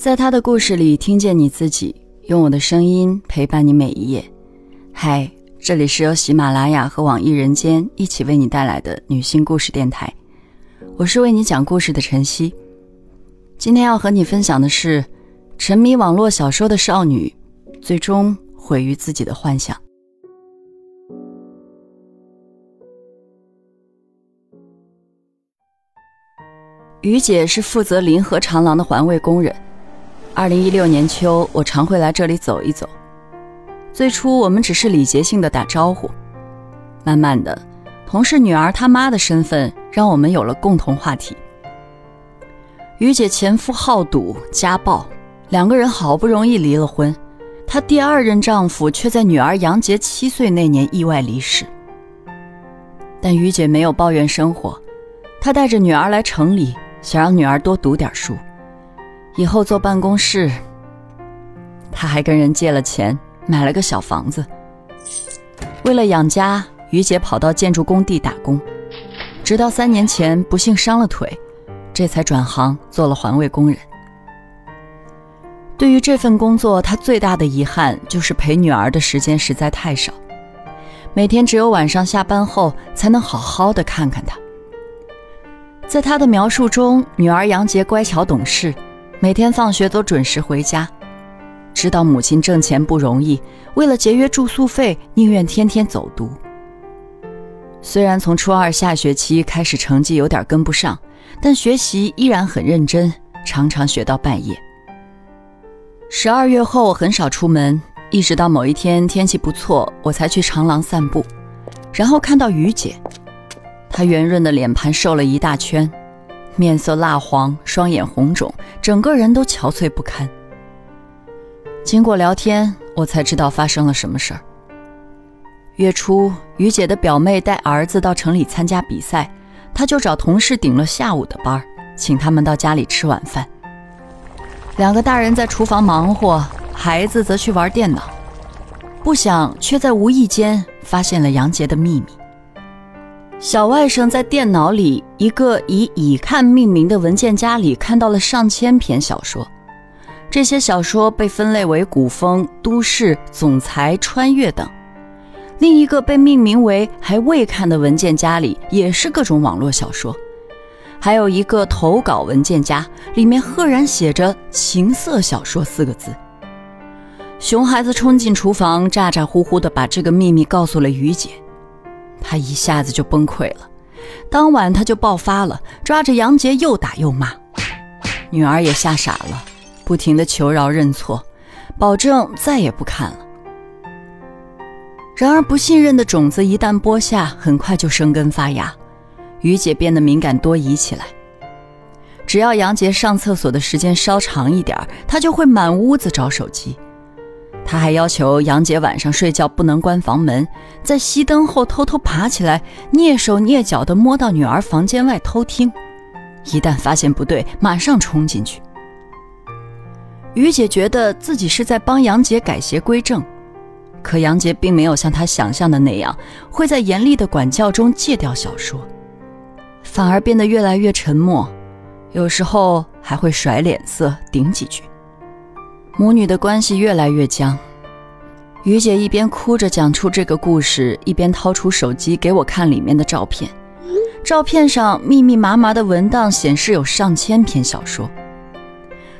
在他的故事里听见你自己，用我的声音陪伴你每一页。嗨，这里是由喜马拉雅和网易人间一起为你带来的女性故事电台，我是为你讲故事的晨曦。今天要和你分享的是，沉迷网络小说的少女，最终毁于自己的幻想。于姐是负责临河长廊的环卫工人。二零一六年秋，我常会来这里走一走。最初我们只是礼节性的打招呼，慢慢的，同事女儿她妈的身份让我们有了共同话题。于姐前夫好赌家暴，两个人好不容易离了婚，她第二任丈夫却在女儿杨洁七岁那年意外离世。但于姐没有抱怨生活，她带着女儿来城里，想让女儿多读点书。以后坐办公室，他还跟人借了钱买了个小房子。为了养家，于姐跑到建筑工地打工，直到三年前不幸伤了腿，这才转行做了环卫工人。对于这份工作，他最大的遗憾就是陪女儿的时间实在太少，每天只有晚上下班后才能好好的看看她。在他的描述中，女儿杨洁乖巧懂事。每天放学都准时回家，知道母亲挣钱不容易，为了节约住宿费，宁愿天天走读。虽然从初二下学期开始成绩有点跟不上，但学习依然很认真，常常学到半夜。十二月后很少出门，一直到某一天天气不错，我才去长廊散步，然后看到于姐，她圆润的脸盘瘦了一大圈。面色蜡黄，双眼红肿，整个人都憔悴不堪。经过聊天，我才知道发生了什么事儿。月初，于姐的表妹带儿子到城里参加比赛，她就找同事顶了下午的班，请他们到家里吃晚饭。两个大人在厨房忙活，孩子则去玩电脑，不想却在无意间发现了杨杰的秘密。小外甥在电脑里一个以“已看”命名的文件夹里看到了上千篇小说，这些小说被分类为古风、都市、总裁、穿越等。另一个被命名为“还未看”的文件夹里也是各种网络小说，还有一个投稿文件夹，里面赫然写着“情色小说”四个字。熊孩子冲进厨房，咋咋呼呼地把这个秘密告诉了于姐。他一下子就崩溃了，当晚他就爆发了，抓着杨杰又打又骂，女儿也吓傻了，不停的求饶认错，保证再也不看了。然而不信任的种子一旦播下，很快就生根发芽，于姐变得敏感多疑起来。只要杨杰上厕所的时间稍长一点，她就会满屋子找手机。他还要求杨杰晚上睡觉不能关房门，在熄灯后偷偷爬起来，蹑手蹑脚地摸到女儿房间外偷听。一旦发现不对，马上冲进去。于姐觉得自己是在帮杨杰改邪归正，可杨杰并没有像她想象的那样，会在严厉的管教中戒掉小说，反而变得越来越沉默，有时候还会甩脸色顶几句。母女的关系越来越僵，于姐一边哭着讲出这个故事，一边掏出手机给我看里面的照片。照片上密密麻麻的文档显示有上千篇小说。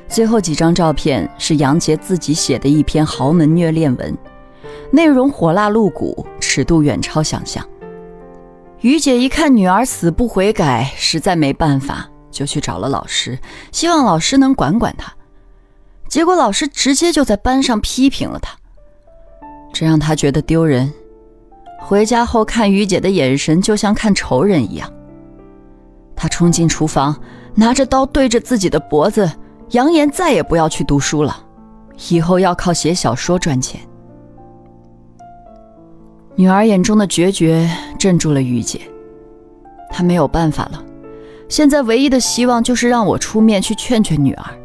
最后几张照片是杨杰自己写的一篇豪门虐恋文，内容火辣露骨，尺度远超想象。于姐一看女儿死不悔改，实在没办法，就去找了老师，希望老师能管管她。结果老师直接就在班上批评了他，这让他觉得丢人。回家后看于姐的眼神就像看仇人一样。他冲进厨房，拿着刀对着自己的脖子，扬言再也不要去读书了，以后要靠写小说赚钱。女儿眼中的决绝镇住了于姐，她没有办法了，现在唯一的希望就是让我出面去劝劝女儿。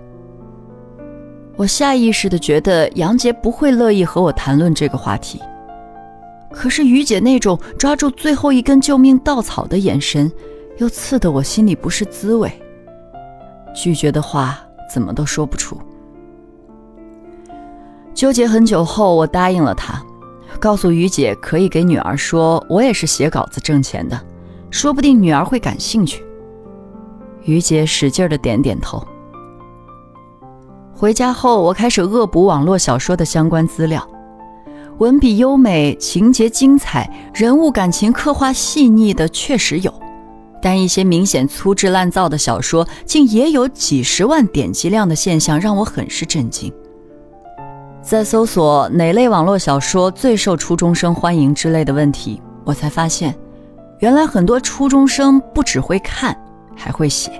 我下意识的觉得杨杰不会乐意和我谈论这个话题，可是于姐那种抓住最后一根救命稻草的眼神，又刺得我心里不是滋味。拒绝的话怎么都说不出。纠结很久后，我答应了他，告诉于姐可以给女儿说，我也是写稿子挣钱的，说不定女儿会感兴趣。于姐使劲的点点头。回家后，我开始恶补网络小说的相关资料，文笔优美、情节精彩、人物感情刻画细腻的确实有，但一些明显粗制滥造的小说竟也有几十万点击量的现象，让我很是震惊。在搜索哪类网络小说最受初中生欢迎之类的问题，我才发现，原来很多初中生不只会看，还会写。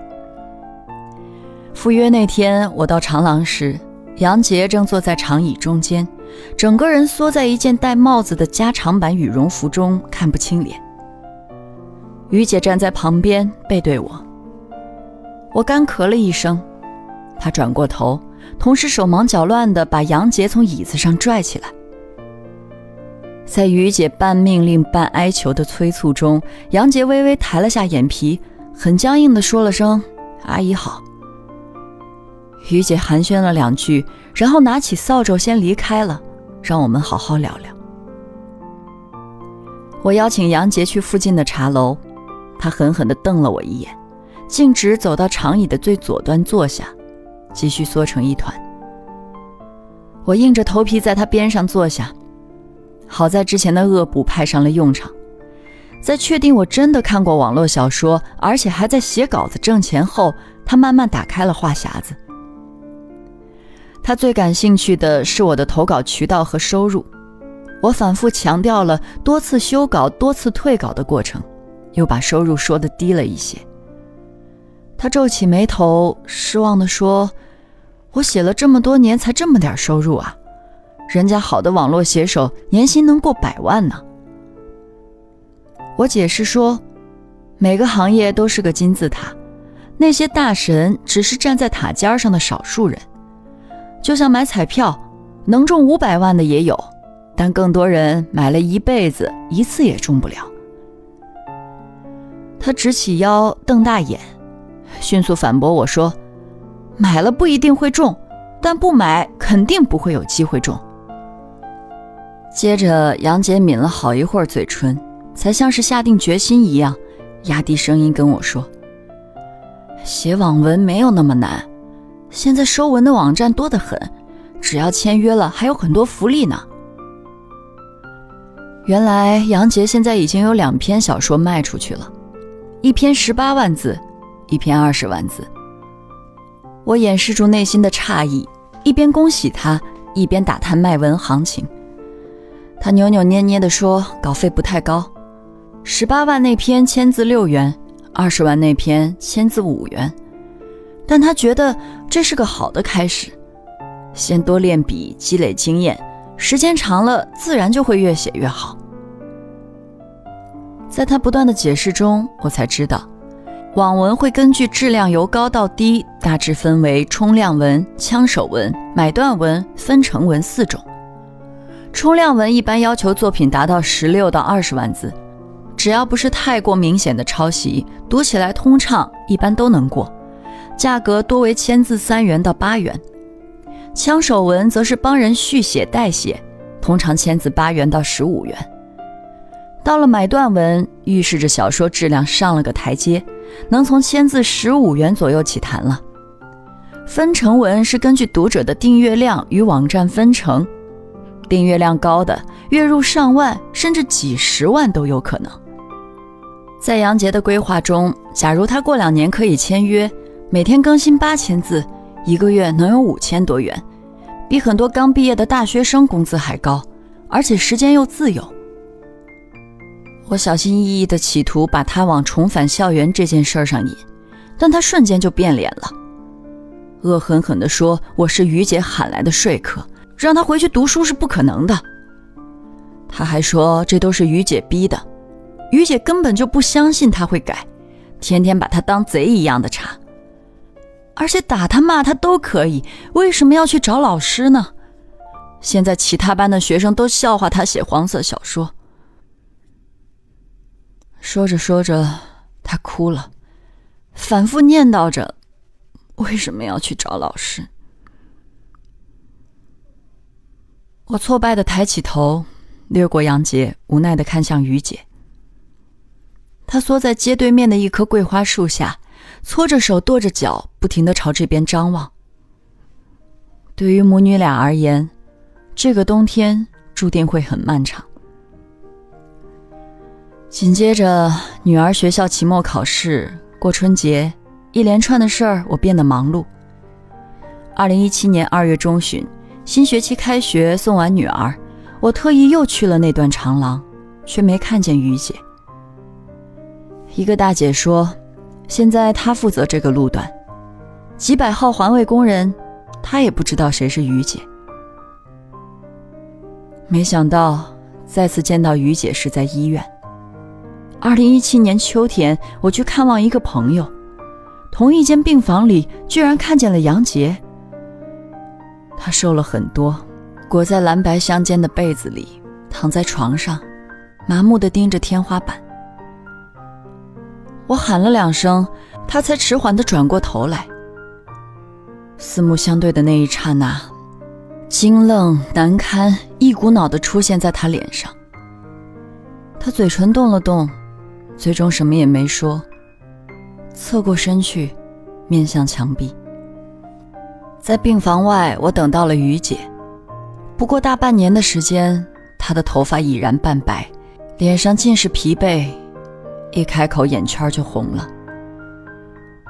赴约那天，我到长廊时，杨杰正坐在长椅中间，整个人缩在一件戴帽子的加长版羽绒服中，看不清脸。于姐站在旁边，背对我。我干咳了一声，她转过头，同时手忙脚乱地把杨杰从椅子上拽起来。在于姐半命令半哀求的催促中，杨杰微微抬了下眼皮，很僵硬地说了声：“阿姨好。”于姐寒暄了两句，然后拿起扫帚先离开了，让我们好好聊聊。我邀请杨杰去附近的茶楼，他狠狠地瞪了我一眼，径直走到长椅的最左端坐下，继续缩成一团。我硬着头皮在他边上坐下，好在之前的恶补派上了用场，在确定我真的看过网络小说，而且还在写稿子挣钱后，他慢慢打开了话匣子。他最感兴趣的是我的投稿渠道和收入，我反复强调了多次修稿、多次退稿的过程，又把收入说的低了一些。他皱起眉头，失望地说：“我写了这么多年，才这么点收入啊！人家好的网络写手年薪能过百万呢。”我解释说：“每个行业都是个金字塔，那些大神只是站在塔尖上的少数人。”就像买彩票，能中五百万的也有，但更多人买了一辈子，一次也中不了。他直起腰，瞪大眼，迅速反驳我说：“买了不一定会中，但不买肯定不会有机会中。”接着，杨姐抿了好一会儿嘴唇，才像是下定决心一样，压低声音跟我说：“写网文没有那么难。”现在收文的网站多得很，只要签约了，还有很多福利呢。原来杨杰现在已经有两篇小说卖出去了，一篇十八万字，一篇二十万字。我掩饰住内心的诧异，一边恭喜他，一边打探卖文行情。他扭扭捏捏地说：“稿费不太高，十八万那篇签字六元，二十万那篇签字五元。”但他觉得这是个好的开始，先多练笔，积累经验，时间长了，自然就会越写越好。在他不断的解释中，我才知道，网文会根据质量由高到低，大致分为冲量文、枪手文、买断文、分成文四种。冲量文一般要求作品达到十六到二十万字，只要不是太过明显的抄袭，读起来通畅，一般都能过。价格多为签字三元到八元，枪手文则是帮人续写代写，通常签字八元到十五元。到了买断文，预示着小说质量上了个台阶，能从签字十五元左右起谈了。分成文是根据读者的订阅量与网站分成，订阅量高的月入上万甚至几十万都有可能。在杨杰的规划中，假如他过两年可以签约。每天更新八千字，一个月能有五千多元，比很多刚毕业的大学生工资还高，而且时间又自由。我小心翼翼地企图把他往重返校园这件事上引，但他瞬间就变脸了，恶狠狠地说：“我是于姐喊来的说客，让他回去读书是不可能的。”他还说这都是于姐逼的，于姐根本就不相信他会改，天天把他当贼一样的查。而且打他骂他都可以，为什么要去找老师呢？现在其他班的学生都笑话他写黄色小说。说着说着，他哭了，反复念叨着：“为什么要去找老师？”我挫败的抬起头，掠过杨杰，无奈的看向于姐。他缩在街对面的一棵桂花树下，搓着手，跺着脚，不停的朝这边张望。对于母女俩而言，这个冬天注定会很漫长。紧接着，女儿学校期末考试，过春节，一连串的事儿，我变得忙碌。二零一七年二月中旬。新学期开学，送完女儿，我特意又去了那段长廊，却没看见于姐。一个大姐说：“现在他负责这个路段，几百号环卫工人，他也不知道谁是于姐。”没想到再次见到于姐是在医院。二零一七年秋天，我去看望一个朋友，同一间病房里，居然看见了杨杰。他瘦了很多，裹在蓝白相间的被子里，躺在床上，麻木地盯着天花板。我喊了两声，他才迟缓地转过头来。四目相对的那一刹那，惊愣难堪一股脑地出现在他脸上。他嘴唇动了动，最终什么也没说，侧过身去，面向墙壁。在病房外，我等到了于姐。不过大半年的时间，她的头发已然半白，脸上尽是疲惫，一开口眼圈就红了。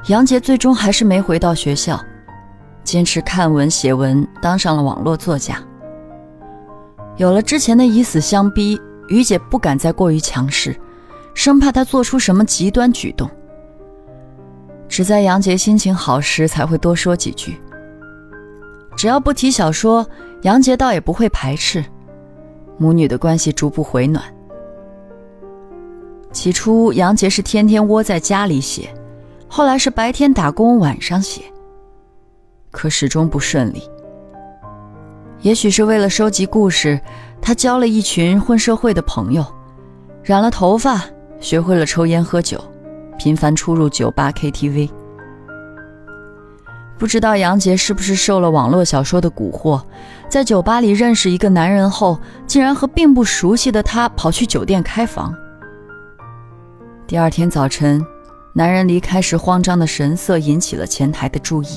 杨杰最终还是没回到学校，坚持看文写文，当上了网络作家。有了之前的以死相逼，于姐不敢再过于强势，生怕他做出什么极端举动。只在杨杰心情好时，才会多说几句。只要不提小说，杨杰倒也不会排斥。母女的关系逐步回暖。起初，杨杰是天天窝在家里写，后来是白天打工，晚上写。可始终不顺利。也许是为了收集故事，他交了一群混社会的朋友，染了头发，学会了抽烟喝酒，频繁出入酒吧、KTV。不知道杨杰是不是受了网络小说的蛊惑，在酒吧里认识一个男人后，竟然和并不熟悉的他跑去酒店开房。第二天早晨，男人离开时慌张的神色引起了前台的注意。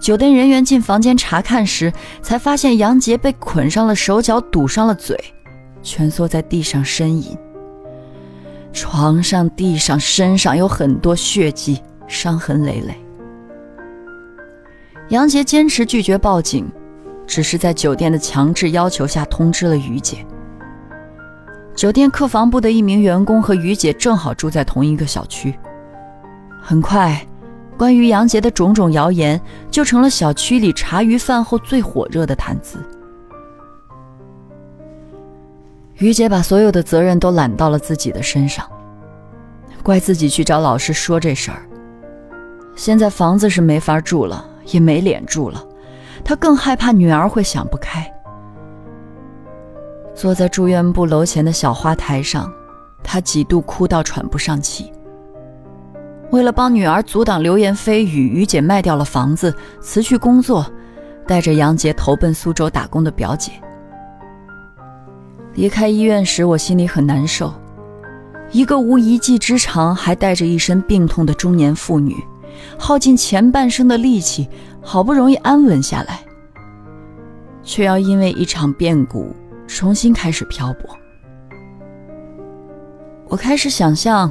酒店人员进房间查看时，才发现杨杰被捆上了手脚，堵上了嘴，蜷缩在地上呻吟。床上、地上、身上有很多血迹，伤痕累累。杨杰坚持拒绝报警，只是在酒店的强制要求下通知了于姐。酒店客房部的一名员工和于姐正好住在同一个小区。很快，关于杨杰的种种谣言就成了小区里茶余饭后最火热的谈资。于姐把所有的责任都揽到了自己的身上，怪自己去找老师说这事儿。现在房子是没法住了。也没脸住了，她更害怕女儿会想不开。坐在住院部楼前的小花台上，他几度哭到喘不上气。为了帮女儿阻挡流言蜚语，于姐卖掉了房子，辞去工作，带着杨杰投奔苏州打工的表姐。离开医院时，我心里很难受。一个无一技之长，还带着一身病痛的中年妇女。耗尽前半生的力气，好不容易安稳下来，却要因为一场变故重新开始漂泊。我开始想象，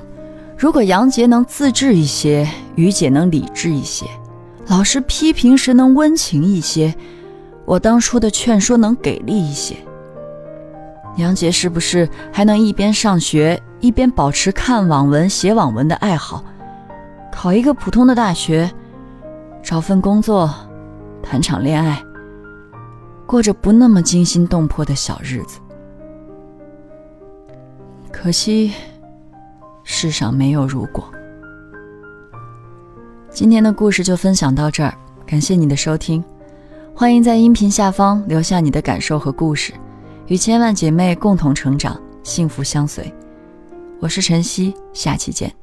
如果杨杰能自制一些，于姐能理智一些，老师批评时能温情一些，我当初的劝说能给力一些，杨杰是不是还能一边上学，一边保持看网文、写网文的爱好？考一个普通的大学，找份工作，谈场恋爱，过着不那么惊心动魄的小日子。可惜，世上没有如果。今天的故事就分享到这儿，感谢你的收听，欢迎在音频下方留下你的感受和故事，与千万姐妹共同成长，幸福相随。我是晨曦，下期见。